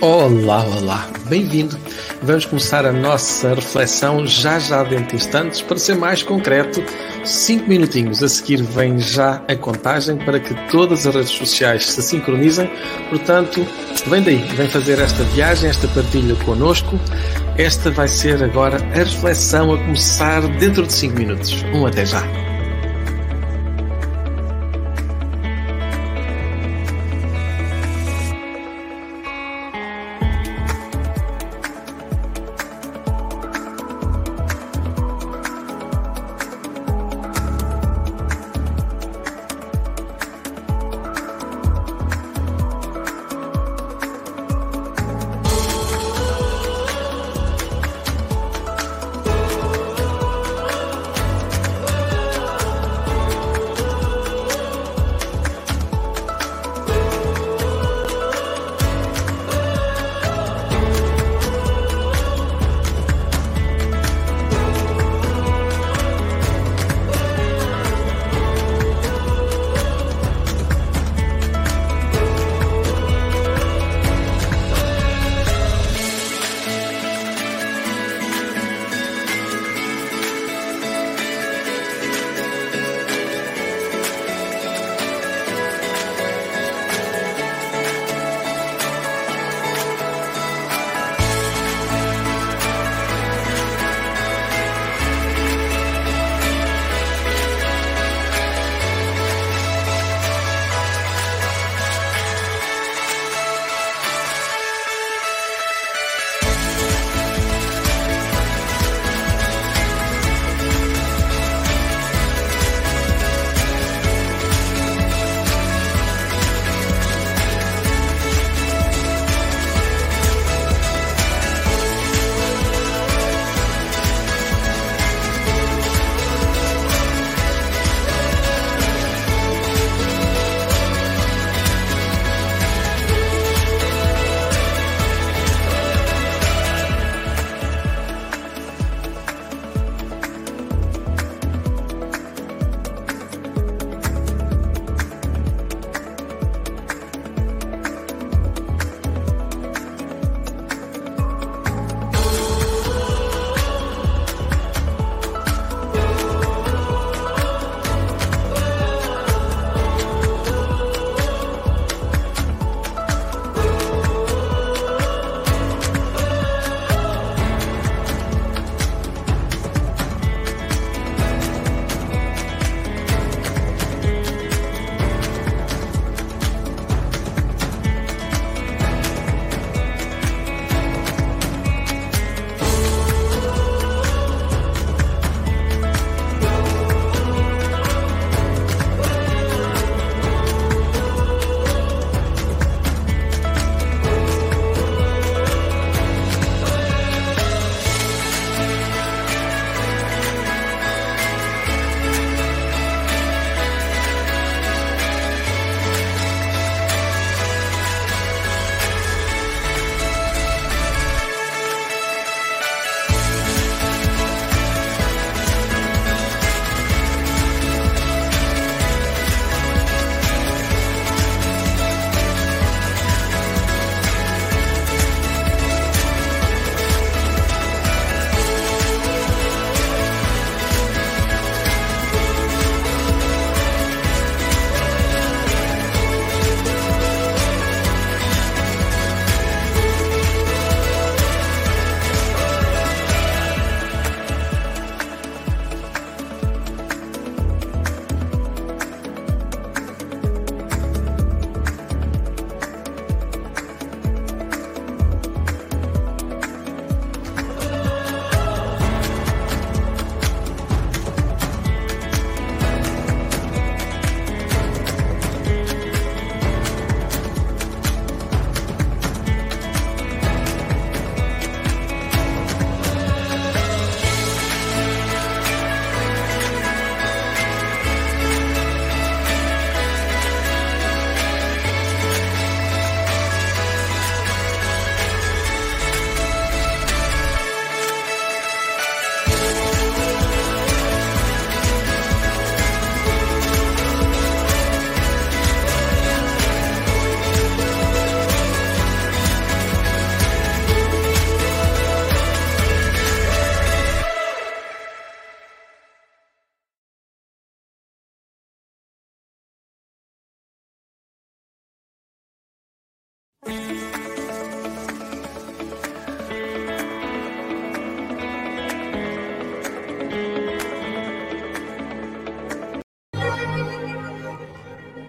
Olá, olá, bem-vindo. Vamos começar a nossa reflexão já já dentro de instantes. Para ser mais concreto, 5 minutinhos a seguir vem já a contagem para que todas as redes sociais se sincronizem. Portanto, vem daí, vem fazer esta viagem, esta partilha connosco. Esta vai ser agora a reflexão a começar dentro de 5 minutos. Um até já.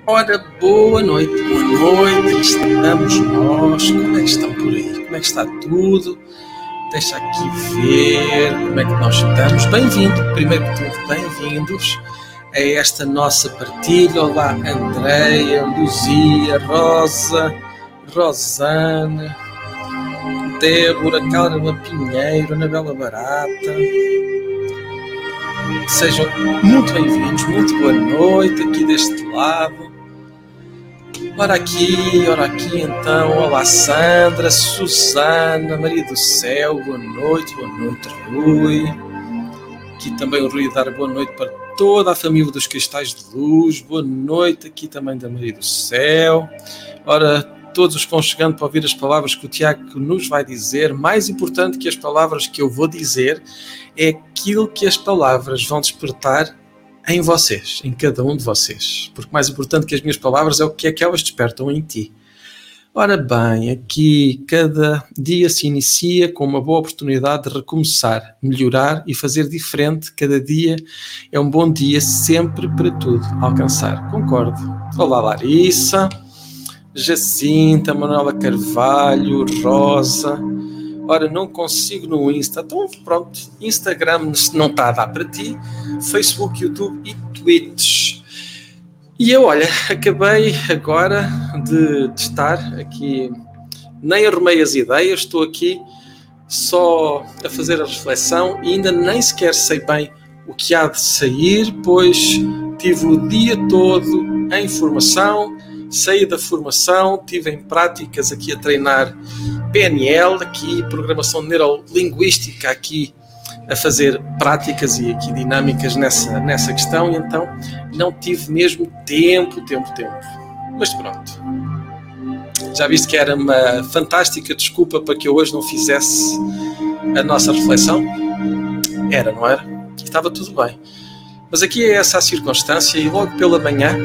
Ora, boa noite, boa noite, estamos nós. Como é que estão por aí? Como é que está tudo? Deixa aqui ver como é que nós estamos. Bem-vindo, primeiro que tudo, bem-vindos a esta nossa partilha. Olá, Andreia, Luzia, Rosa, Rosana, Débora, Carla Pinheiro, Anabela Barata. Sejam muito bem-vindos, muito boa noite aqui deste lado. Ora aqui, ora aqui então. Olá Sandra, Susana, Maria do Céu, boa noite, boa noite Rui. Aqui também o Rui dar boa noite para toda a família dos Cristais de Luz. Boa noite aqui também da Maria do Céu. Ora, todos os que vão chegando para ouvir as palavras que o Tiago nos vai dizer. Mais importante que as palavras que eu vou dizer é aquilo que as palavras vão despertar em vocês, em cada um de vocês. Porque mais importante que as minhas palavras é o que é que elas despertam em ti. Ora bem, aqui cada dia se inicia com uma boa oportunidade de recomeçar, melhorar e fazer diferente. Cada dia é um bom dia sempre para tudo alcançar. Concordo. Olá, Larissa, Jacinta, Manuela Carvalho, Rosa. Ora, não consigo no Insta. Então, pronto, Instagram não está a dar para ti, Facebook, YouTube e Twitch. E eu, olha, acabei agora de, de estar aqui, nem arrumei as ideias, estou aqui só a fazer a reflexão e ainda nem sequer sei bem o que há de sair, pois tive o dia todo em formação, saí da formação, tive em práticas aqui a treinar PNL, aqui programação neurolinguística aqui a fazer práticas e aqui dinâmicas nessa, nessa questão, e então não tive mesmo tempo, tempo, tempo. Mas pronto. Já viste que era uma fantástica desculpa para que eu hoje não fizesse a nossa reflexão? Era, não era? Estava tudo bem. Mas aqui é essa a circunstância, e logo pela manhã,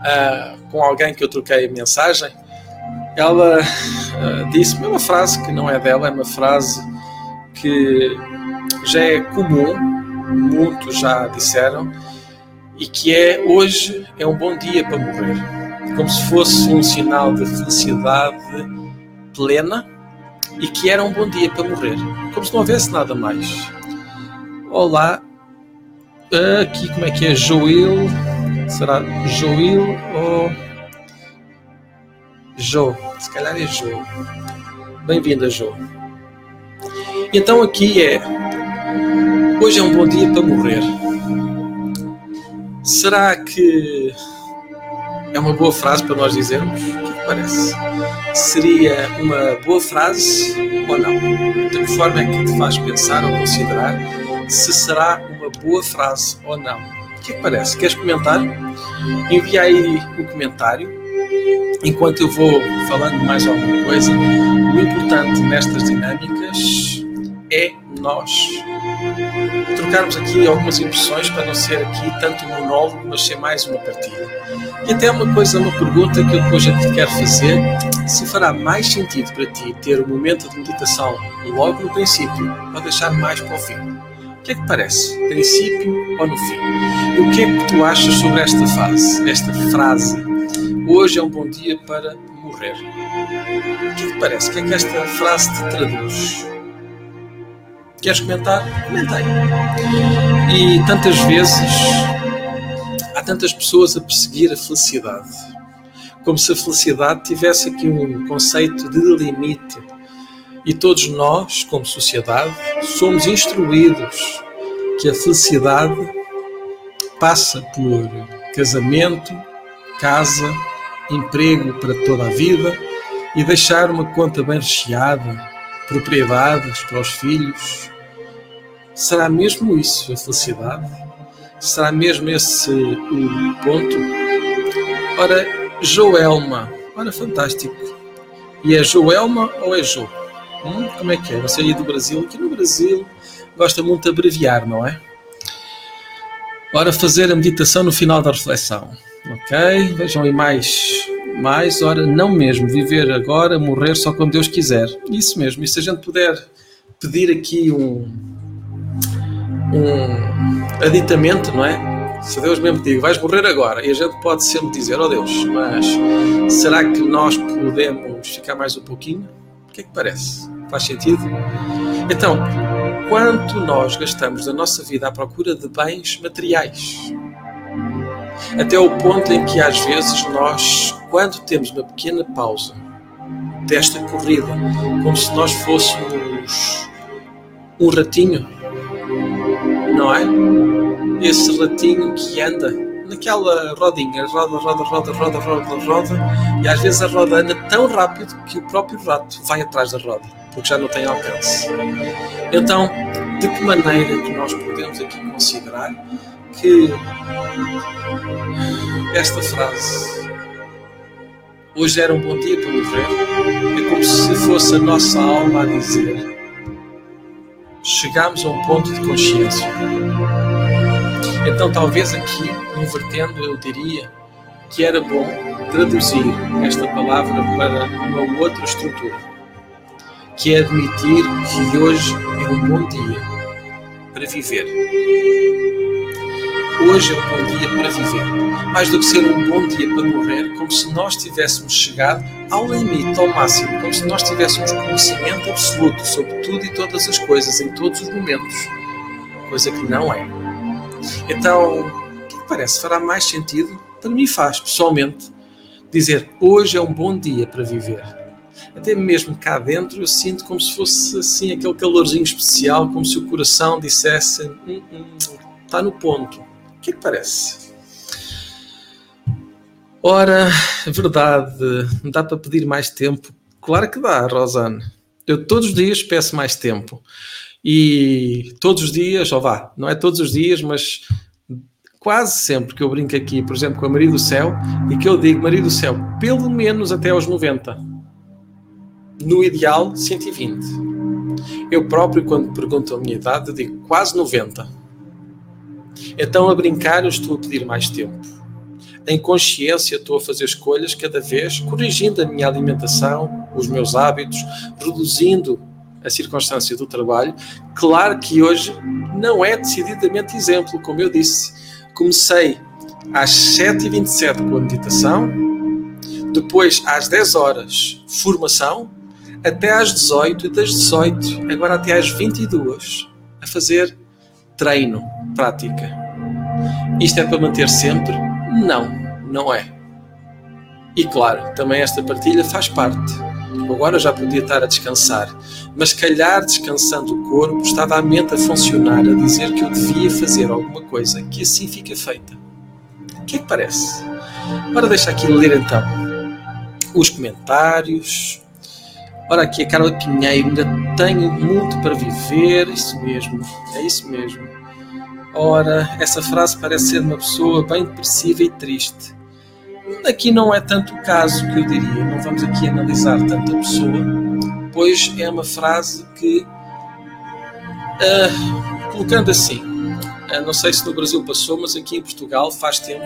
uh, com alguém que eu troquei mensagem, ela uh, disse-me uma frase que não é dela, é uma frase que já é comum, muitos já disseram, e que é hoje é um bom dia para morrer. Como se fosse um sinal de felicidade plena e que era um bom dia para morrer. Como se não houvesse nada mais. Olá, aqui como é que é? Joel? Será Joel ou Jo? Se calhar é Jo. Bem-vinda, Jo. Então aqui é Hoje é um bom dia para morrer. Será que é uma boa frase para nós dizermos? O que parece? Seria uma boa frase ou não? De que forma é que te faz pensar ou considerar se será uma boa frase ou não? O que, é que parece? Queres comentar? Envia aí o comentário enquanto eu vou falando mais alguma coisa. O importante nestas dinâmicas é nós trocarmos aqui algumas impressões para não ser aqui tanto um monólogo, mas ser mais uma partilha. E até uma coisa, uma pergunta que eu depois te quero fazer, se fará mais sentido para ti ter o um momento de meditação logo no princípio ou deixar mais para o fim. O que é que parece? Princípio ou no fim? E o que é que tu achas sobre esta fase, esta frase? Hoje é um bom dia para morrer. O que é que parece? O que é que esta frase te traduz? Queres comentar? Comentei. E tantas vezes há tantas pessoas a perseguir a felicidade, como se a felicidade tivesse aqui um conceito de limite. E todos nós, como sociedade, somos instruídos que a felicidade passa por casamento, casa, emprego para toda a vida e deixar uma conta bem recheada, propriedades para os filhos, Será mesmo isso a felicidade? Será mesmo esse o ponto? Ora, Joelma. Ora, fantástico. E é Joelma ou é Jo? Hum, como é que é? Você aí do Brasil? Aqui no Brasil gosta muito de abreviar, não é? Ora, fazer a meditação no final da reflexão. Ok? Vejam aí mais. Mais, ora, não mesmo. Viver agora, morrer só quando Deus quiser. Isso mesmo. E se a gente puder pedir aqui um, um aditamento, não é? Se Deus mesmo diga, vais morrer agora, e a gente pode sempre dizer, oh Deus, mas será que nós podemos ficar mais um pouquinho? Que é que parece? Faz sentido? Então, quanto nós gastamos da nossa vida à procura de bens materiais? Até o ponto em que às vezes nós, quando temos uma pequena pausa desta corrida, como se nós fôssemos um ratinho, não é? Esse ratinho que anda naquela rodinha, roda, roda, roda, roda, roda, roda, e às vezes a roda anda tão rápido que o próprio rato vai atrás da roda, porque já não tem alcance. Então, de que maneira que nós podemos aqui considerar que esta frase hoje era um bom dia para morrer é como se fosse a nossa alma a dizer chegamos a um ponto de consciência. Então, talvez aqui, invertendo, eu diria que era bom traduzir esta palavra para uma outra estrutura, que é admitir que hoje é um bom dia para viver. Hoje é um bom dia para viver. Mais do que ser um bom dia para morrer, como se nós tivéssemos chegado ao limite, ao máximo, como se nós tivéssemos conhecimento absoluto sobre tudo e todas as coisas, em todos os momentos. Coisa que não é. Então, o que parece? Fará mais sentido? Para mim faz, pessoalmente, dizer hoje é um bom dia para viver. Até mesmo cá dentro eu sinto como se fosse assim aquele calorzinho especial, como se o coração dissesse hum, hum, está no ponto o que, é que parece? Ora, verdade, dá para pedir mais tempo? Claro que dá, Rosane. Eu todos os dias peço mais tempo. E todos os dias, ou vá, não é todos os dias, mas quase sempre que eu brinco aqui, por exemplo, com a Maria do Céu, e que eu digo, Maria do Céu, pelo menos até aos 90. No ideal, 120. Eu próprio, quando pergunto a minha idade, digo quase 90 então, a brincar, eu estou a pedir mais tempo. Em consciência, estou a fazer escolhas cada vez, corrigindo a minha alimentação, os meus hábitos, reduzindo a circunstância do trabalho. Claro que hoje não é decididamente exemplo, como eu disse. Comecei às 7h27 com a meditação, depois às 10 horas formação, até às 18 e das 18 agora até às 22 a fazer treino, prática. Isto é para manter sempre? Não, não é. E claro, também esta partilha faz parte. Agora já podia estar a descansar, mas calhar descansando o corpo estava a mente a funcionar, a dizer que eu devia fazer alguma coisa que assim fica feita. O que é que parece? Ora, deixa aqui ler então os comentários. Ora, aqui a Carla Pinheiro, ainda tenho muito para viver, isso mesmo, é isso mesmo. Ora, essa frase parece ser de uma pessoa bem depressiva e triste. Aqui não é tanto o caso que eu diria, não vamos aqui analisar tanto a pessoa, pois é uma frase que, uh, colocando assim, uh, não sei se no Brasil passou, mas aqui em Portugal, faz tempo,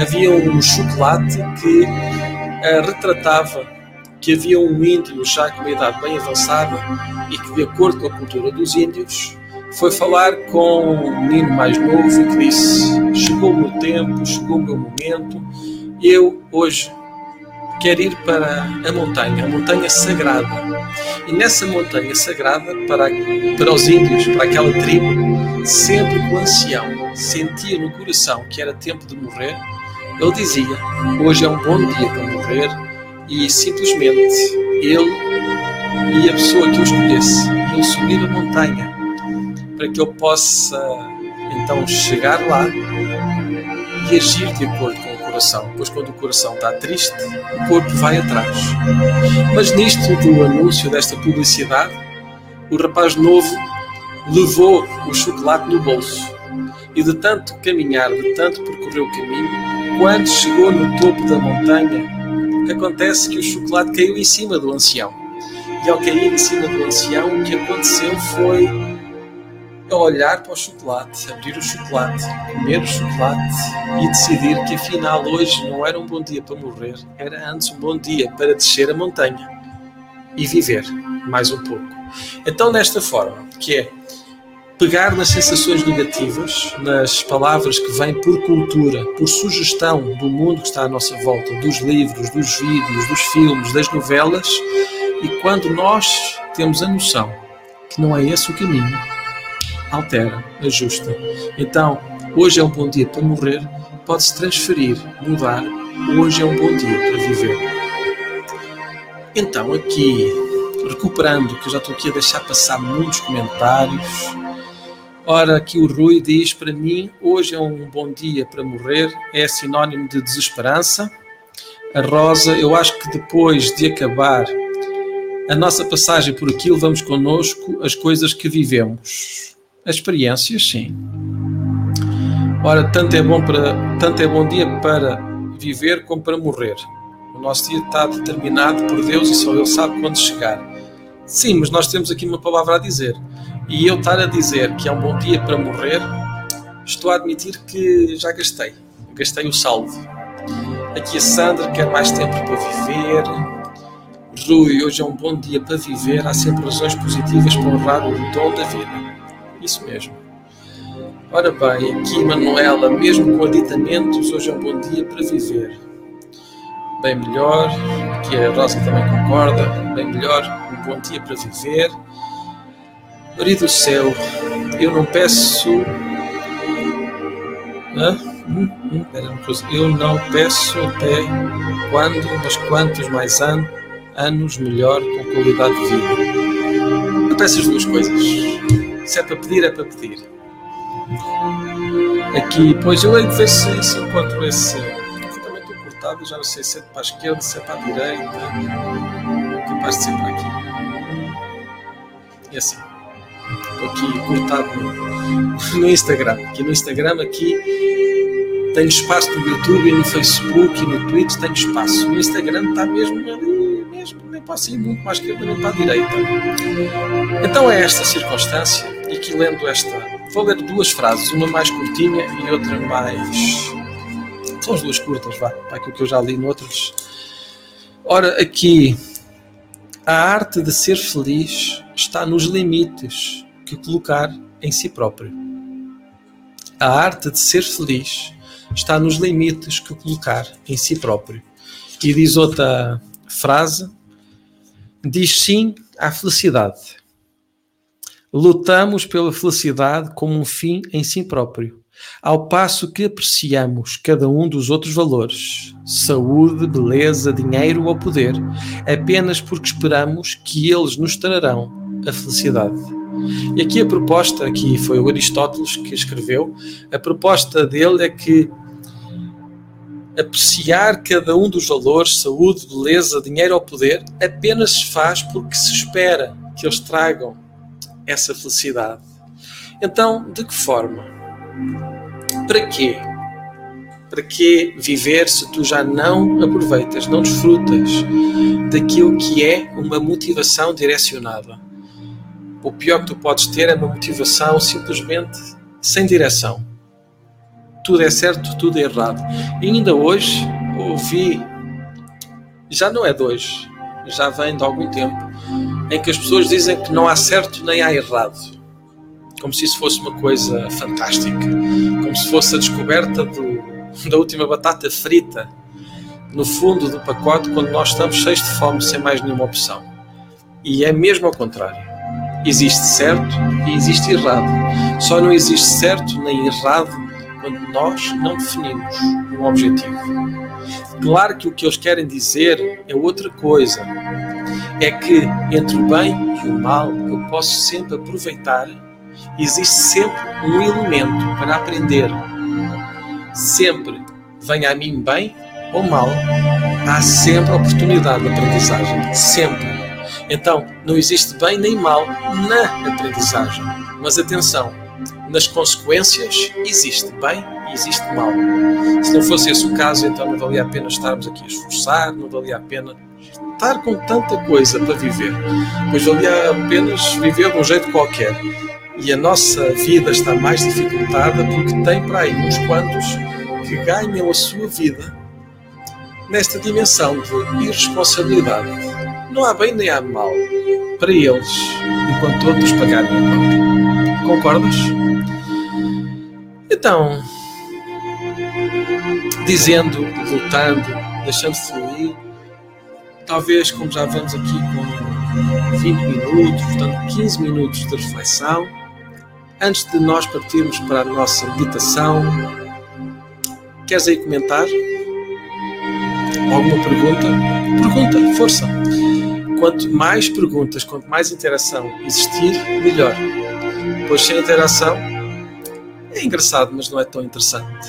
havia um chocolate que uh, retratava que havia um índio já com uma idade bem avançada e que, de acordo com a cultura dos índios, foi falar com um menino mais novo que disse: Chegou o meu tempo, chegou o meu momento, eu hoje quero ir para a montanha, a montanha sagrada. E nessa montanha sagrada, para, para os índios, para aquela tribo, sempre que o ancião sentia no coração que era tempo de morrer, ele dizia: Hoje é um bom dia para morrer, e simplesmente ele e a pessoa que o escolhesse, ele subir a montanha para que eu possa então chegar lá e agir de acordo coração, pois quando o coração está triste, o corpo vai atrás. Mas nisto do anúncio desta publicidade, o rapaz novo levou o chocolate no bolso e de tanto caminhar, de tanto percorrer o caminho, quando chegou no topo da montanha, acontece que o chocolate caiu em cima do ancião. E ao cair em cima do ancião, o que aconteceu foi a olhar para o chocolate, abrir o chocolate, comer o chocolate e decidir que afinal hoje não era um bom dia para morrer, era antes um bom dia para descer a montanha e viver mais um pouco. Então, desta forma, que é pegar nas sensações negativas, nas palavras que vêm por cultura, por sugestão do mundo que está à nossa volta, dos livros, dos vídeos, dos filmes, das novelas, e quando nós temos a noção que não é esse o caminho, altera, ajusta. Então, hoje é um bom dia para morrer, pode-se transferir, mudar. Hoje é um bom dia para viver. Então, aqui, recuperando, que eu já estou aqui a deixar passar muitos comentários. Ora, aqui o Rui diz para mim: hoje é um bom dia para morrer, é sinónimo de desesperança. A Rosa, eu acho que depois de acabar a nossa passagem por aqui, levamos connosco as coisas que vivemos. As experiências, sim. Ora, tanto é bom, para, tanto é bom dia para viver como para morrer. O nosso dia está determinado por Deus e só Ele sabe quando chegar. Sim, mas nós temos aqui uma palavra a dizer. E eu estar a dizer que é um bom dia para morrer, estou a admitir que já gastei. Gastei o saldo. Aqui a Sandra quer mais tempo para viver. Rui, hoje é um bom dia para viver. Há sempre razões positivas para honrar o dom da vida. Isso mesmo. Ora bem, aqui Manuela, mesmo com aditamentos, hoje é um bom dia para viver. Bem melhor, aqui a Rosa também concorda, bem melhor, um bom dia para viver. Maria do céu, eu não peço. Hã? Hum, hum, eu não peço até quando, mas quantos mais an anos melhor com qualidade de vida. Eu peço as duas coisas. Se é para pedir, é para pedir. Aqui, pois eu hei de ver se, encontro esse. Eu também estou cortado já não sei se é para a esquerda, se é para a direita. Capaz de ser para aqui. E assim. Estou aqui cortado no, no Instagram. Aqui no Instagram, aqui tenho espaço no YouTube e no Facebook e no Twitter tenho espaço. O Instagram está mesmo ali, mesmo, nem posso ir muito para a esquerda nem para a direita. Então é esta circunstância, e aqui lendo esta Vou ler duas frases, uma mais curtinha e outra mais. São as duas curtas, vá, para aquilo que eu já li noutros. Ora, aqui, a arte de ser feliz está nos limites que colocar em si próprio. A arte de ser feliz está nos limites que colocar em si próprio. E diz outra frase: diz sim à felicidade Lutamos pela felicidade como um fim em si próprio, ao passo que apreciamos cada um dos outros valores, saúde, beleza, dinheiro ou poder, apenas porque esperamos que eles nos trarão a felicidade. E aqui a proposta, aqui foi o Aristóteles que escreveu, a proposta dele é que apreciar cada um dos valores, saúde, beleza, dinheiro ou poder, apenas se faz porque se espera que eles tragam essa felicidade. Então, de que forma? Para quê? Para que viver se tu já não aproveitas, não desfrutas daquilo que é uma motivação direcionada? O pior que tu podes ter é uma motivação simplesmente sem direção. Tudo é certo, tudo é errado. E ainda hoje ouvi, já não é de hoje, já vem de algum tempo, em que as pessoas dizem que não há certo nem há errado. Como se isso fosse uma coisa fantástica. Como se fosse a descoberta do, da última batata frita no fundo do pacote quando nós estamos cheios de fome sem mais nenhuma opção. E é mesmo ao contrário. Existe certo e existe errado. Só não existe certo nem errado quando nós não definimos um objetivo. Claro que o que eles querem dizer é outra coisa. É que entre o bem e o mal eu posso sempre aproveitar, existe sempre um elemento para aprender. Sempre, venha a mim bem ou mal, há sempre oportunidade de aprendizagem. Sempre. Então, não existe bem nem mal na aprendizagem. Mas atenção, nas consequências existe bem e existe mal. Se não fosse esse o caso, então não valia a pena estarmos aqui a esforçar, não valia a pena estar com tanta coisa para viver, pois valia apenas viver de um jeito qualquer. E a nossa vida está mais dificultada porque tem para aí uns quantos que ganham a sua vida nesta dimensão de irresponsabilidade. Não há bem nem há mal para eles, enquanto outros pagarem a. Concordas? Então, dizendo, lutando, deixando fluir, talvez, como já vamos aqui com 20 minutos, portanto 15 minutos de reflexão, antes de nós partirmos para a nossa meditação, queres aí comentar? Alguma pergunta? Pergunta, força! Quanto mais perguntas, quanto mais interação existir, melhor. Pois sem interação é engraçado, mas não é tão interessante.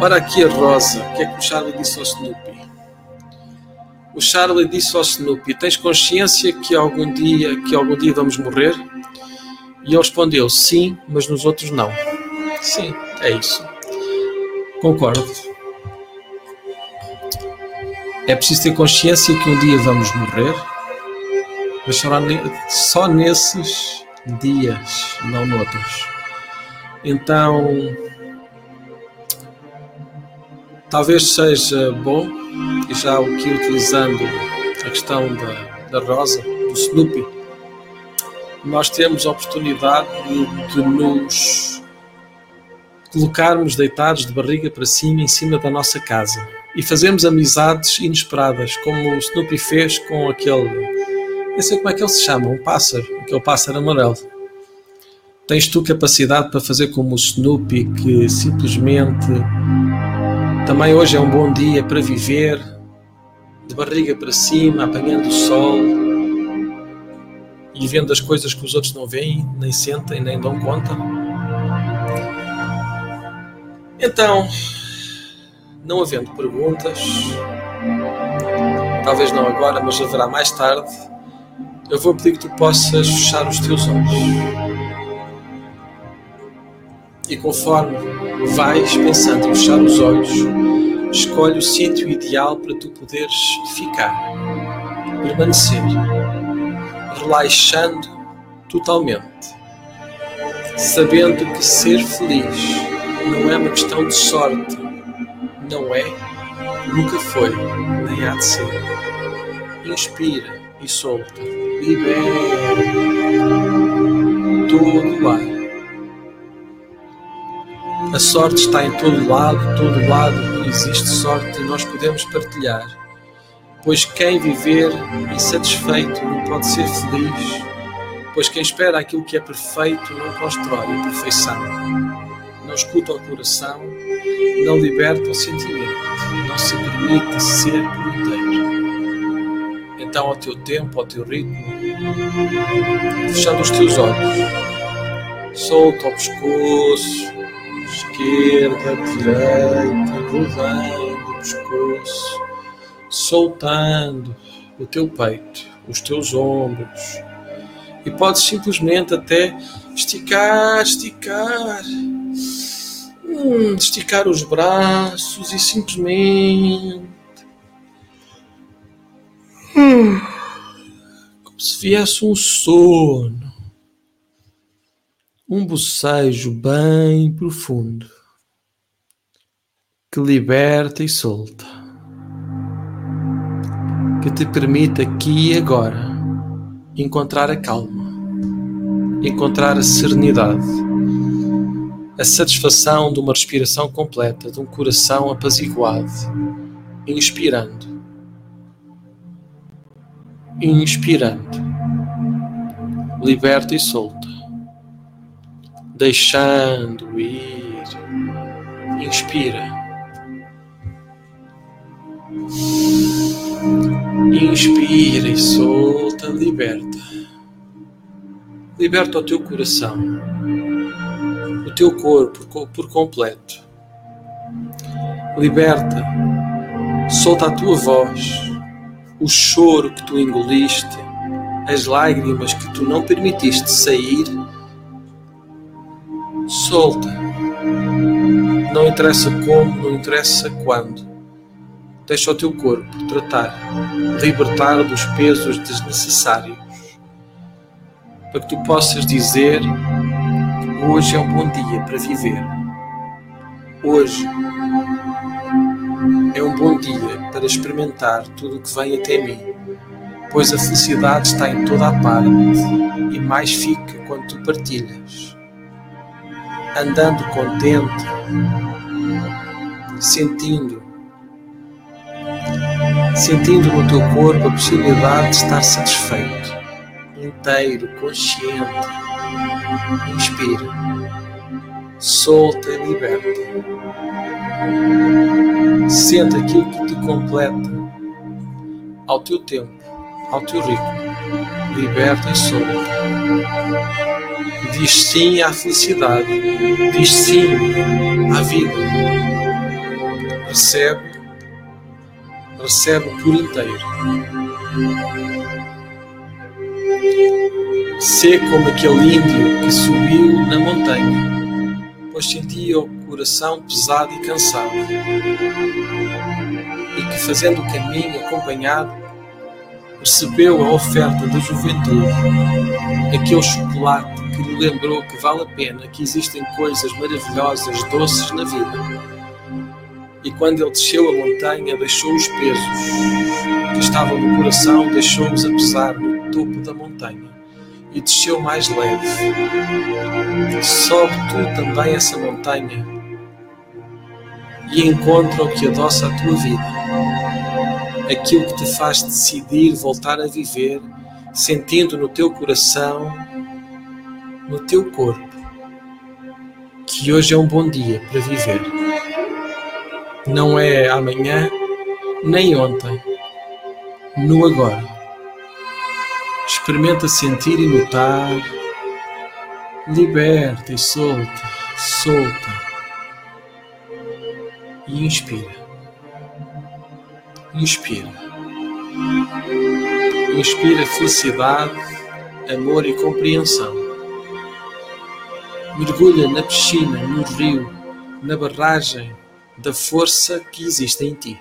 Ora aqui a Rosa, o que é que o Charlie disse ao Snoopy? O Charlie disse ao Snoopy: Tens consciência que algum dia, que algum dia vamos morrer? E ele respondeu: Sim, mas nos outros não. Sim, é isso. Concordo. É preciso ter consciência que um dia vamos morrer, mas só nesses dias, não noutros. Então, talvez seja bom, e já o que utilizando a questão da, da Rosa, do Snoopy, nós temos a oportunidade de, de nos colocarmos deitados de barriga para cima em cima da nossa casa e fazermos amizades inesperadas, como o Snoopy fez com aquele. Não sei como é que ele se chama, um pássaro, aquele pássaro amarelo. Tens tu capacidade para fazer como o Snoopy, que simplesmente também hoje é um bom dia para viver, de barriga para cima, apanhando o sol e vendo as coisas que os outros não veem, nem sentem, nem dão conta. Então, não havendo perguntas, talvez não agora, mas haverá mais tarde, eu vou pedir que tu possas fechar os teus olhos. E conforme vais pensando em fechar os olhos, escolhe o sítio ideal para tu poderes ficar, permanecer, relaxando totalmente, sabendo que ser feliz não é uma questão de sorte, não é, nunca foi, nem há de ser. Inspira e solta, libera todo o ar. A sorte está em todo lado, todo lado existe sorte e nós podemos partilhar. Pois quem viver insatisfeito não pode ser feliz, pois quem espera aquilo que é perfeito não constrói a perfeição. Não escuta o coração, não liberta o sentimento, não se permite ser por inteiro. Então, ao teu tempo, ao teu ritmo, fechando os teus olhos, solta o pescoço, esquerda, direita, rodando o pescoço, soltando o teu peito, os teus ombros. E podes simplesmente até esticar, esticar hum, esticar os braços e simplesmente. Hum, como se viesse um sono, um bocejo bem profundo que liberta e solta, que te permite aqui e agora encontrar a calma, encontrar a serenidade a satisfação de uma respiração completa, de um coração apaziguado, inspirando, inspirando, liberta e solta, deixando ir, inspira. Inspira e solta, liberta. Liberta o teu coração teu corpo por completo. Liberta, solta a tua voz, o choro que tu engoliste, as lágrimas que tu não permitiste sair. Solta. Não interessa como, não interessa quando. Deixa o teu corpo tratar, libertar dos pesos desnecessários, para que tu possas dizer Hoje é um bom dia para viver. Hoje é um bom dia para experimentar tudo o que vem até mim. pois a felicidade está em toda a parte e mais fica quando tu partilhas. Andando contente, sentindo, sentindo no teu corpo a possibilidade de estar satisfeito, inteiro, consciente. Inspira, solta e liberta. Sente aquilo que te completa ao teu tempo, ao teu ritmo. Liberta e solta. Diz sim à felicidade. Diz sim à vida. Recebe, recebe por inteiro. Sê como aquele índio que subiu na montanha, pois sentia o coração pesado e cansado, e que, fazendo o caminho acompanhado, recebeu a oferta da juventude, aquele chocolate que lhe lembrou que vale a pena, que existem coisas maravilhosas, doces na vida. E quando ele desceu a montanha, deixou os pesos que estavam no coração, deixou-os a pesar no topo da montanha e desceu mais leve. Sobe tu também essa montanha e encontra o que adoça a tua vida, aquilo que te faz decidir voltar a viver, sentindo no teu coração, no teu corpo, que hoje é um bom dia para viver. Não é amanhã, nem ontem, no agora. Experimenta sentir e notar. Liberta e solta, solta. E inspira. Inspira. Inspira felicidade, amor e compreensão. Mergulha na piscina, no rio, na barragem da força que existe em ti.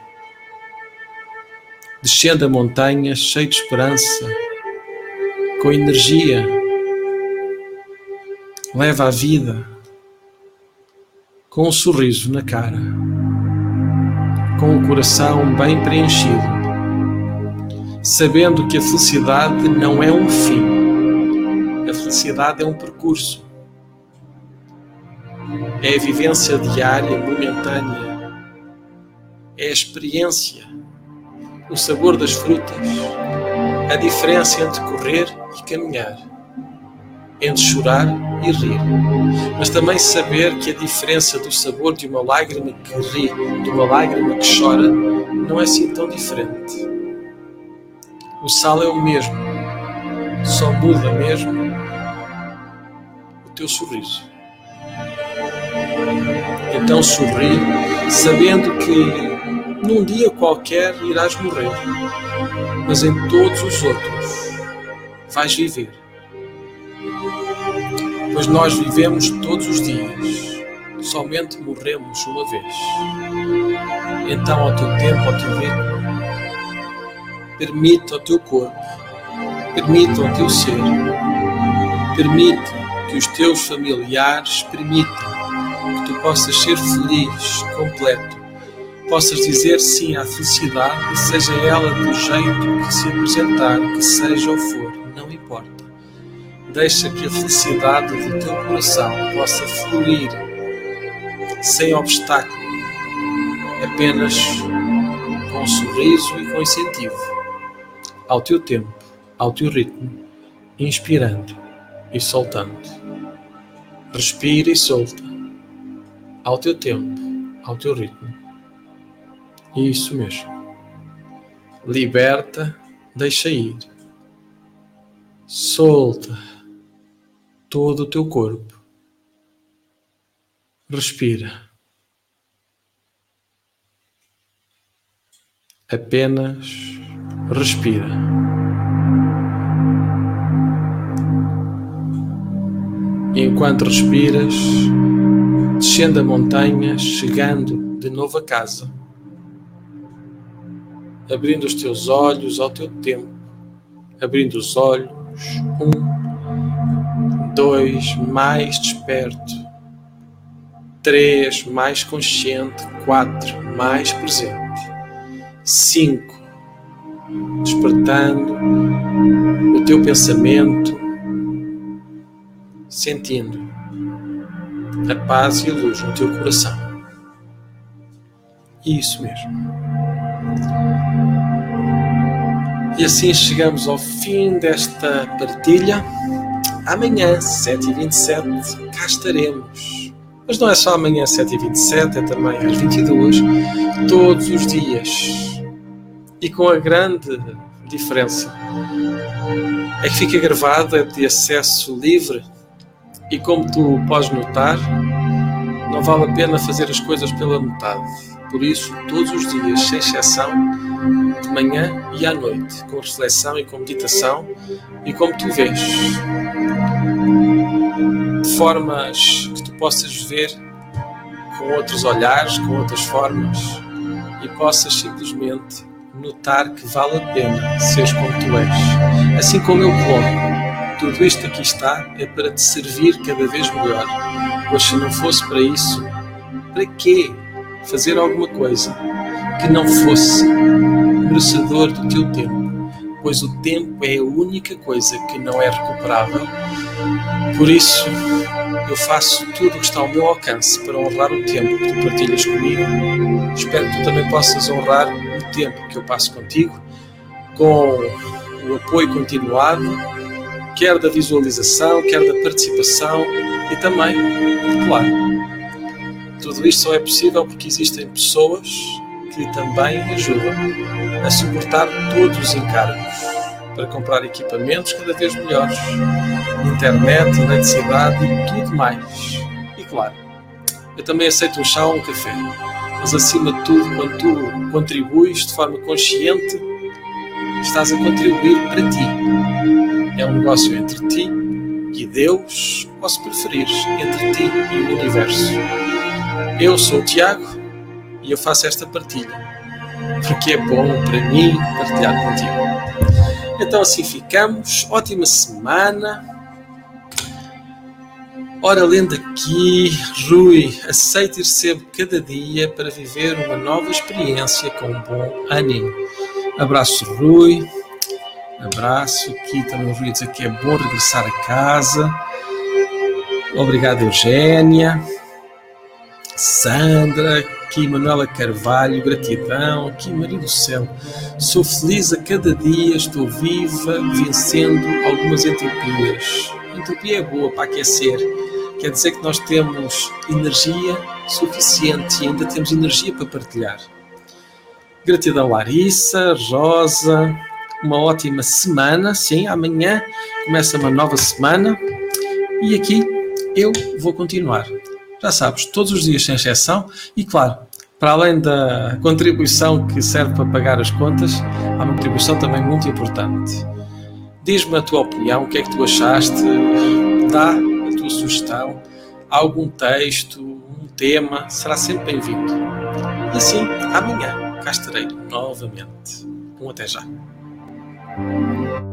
Descendo a montanha, cheio de esperança, com energia, leva a vida com um sorriso na cara, com o coração bem preenchido, sabendo que a felicidade não é um fim, a felicidade é um percurso, é a vivência diária, momentânea, é a experiência, o sabor das frutas, a diferença entre correr e caminhar, entre chorar e rir, mas também saber que a diferença do sabor de uma lágrima que ri, de uma lágrima que chora, não é assim tão diferente. O sal é o mesmo, só muda mesmo o teu sorriso. Então sorri, sabendo que num dia qualquer irás morrer, mas em todos os outros vais viver. Pois nós vivemos todos os dias, somente morremos uma vez. Então, ao teu tempo, ao teu ritmo, permite ao teu corpo, permite ao teu ser, permite que os teus familiares permitam que tu possas ser feliz, completo, possas dizer sim à felicidade, seja ela do jeito que se apresentar, que seja ou for, não importa. Deixa que a felicidade do teu coração possa fluir sem obstáculo, apenas com sorriso e com incentivo, ao teu tempo, ao teu ritmo, inspirando e soltando. Respira e solta, ao teu tempo, ao teu ritmo. Isso mesmo. Liberta, deixa ir. Solta todo o teu corpo. Respira. Apenas respira. Enquanto respiras, descendo a montanha, chegando de novo a casa, abrindo os teus olhos ao teu tempo, abrindo os olhos, um, dois, mais desperto, três, mais consciente, quatro, mais presente, cinco, despertando o teu pensamento, sentindo a paz e a luz no teu coração. Isso mesmo. E assim chegamos ao fim desta partilha. Amanhã, 7h27, cá estaremos. Mas não é só amanhã, 7h27, é também às 22 todos os dias. E com a grande diferença é que fica gravado, é de acesso livre. E como tu podes notar, não vale a pena fazer as coisas pela metade. Por isso, todos os dias, sem exceção, de manhã e à noite, com reflexão e com meditação, e como tu vês, de formas que tu possas ver com outros olhares, com outras formas, e possas simplesmente notar que vale a pena seres como tu és. Assim como eu coloco, tudo isto aqui está é para te servir cada vez melhor. Pois se não fosse para isso, para quê fazer alguma coisa que não fosse merecedor do teu tempo? Pois o tempo é a única coisa que não é recuperável. Por isso, eu faço tudo o que está ao meu alcance para honrar o tempo que tu partilhas comigo. Espero que tu também possas honrar o tempo que eu passo contigo, com o apoio continuado, quer da visualização, quer da participação e também, claro, tudo isto só é possível porque existem pessoas que também ajudam a suportar todos os encargos para comprar equipamentos cada vez melhores, internet, eletricidade e tudo mais. E claro, eu também aceito um chá ou um café, mas acima de tudo, quando tu contribuis de forma consciente, estás a contribuir para ti. É um negócio entre ti e Deus, ou se preferires, entre ti e o universo. Eu sou o Tiago e eu faço esta partilha porque é bom para mim partilhar contigo. Então assim ficamos. Ótima semana. Ora, lendo aqui, Rui, aceita e recebe cada dia para viver uma nova experiência com um bom ânimo. Abraço, Rui. Abraço. Aqui também o Rui diz que é bom regressar a casa. Obrigado, Eugénia. Sandra, aqui Manuela Carvalho, gratidão, aqui Maria do Céu. Sou feliz a cada dia, estou viva, vencendo algumas entropias. Entropia é boa para aquecer, quer dizer que nós temos energia suficiente e ainda temos energia para partilhar. Gratidão, Larissa, Rosa, uma ótima semana. Sim, amanhã começa uma nova semana e aqui eu vou continuar já sabes, todos os dias sem exceção, e claro, para além da contribuição que serve para pagar as contas, há uma contribuição também muito importante. Diz-me a tua opinião, o que é que tu achaste, dá a tua sugestão, algum texto, um tema, será sempre bem-vindo. E assim, amanhã cá estarei novamente. Um até já. Thank you.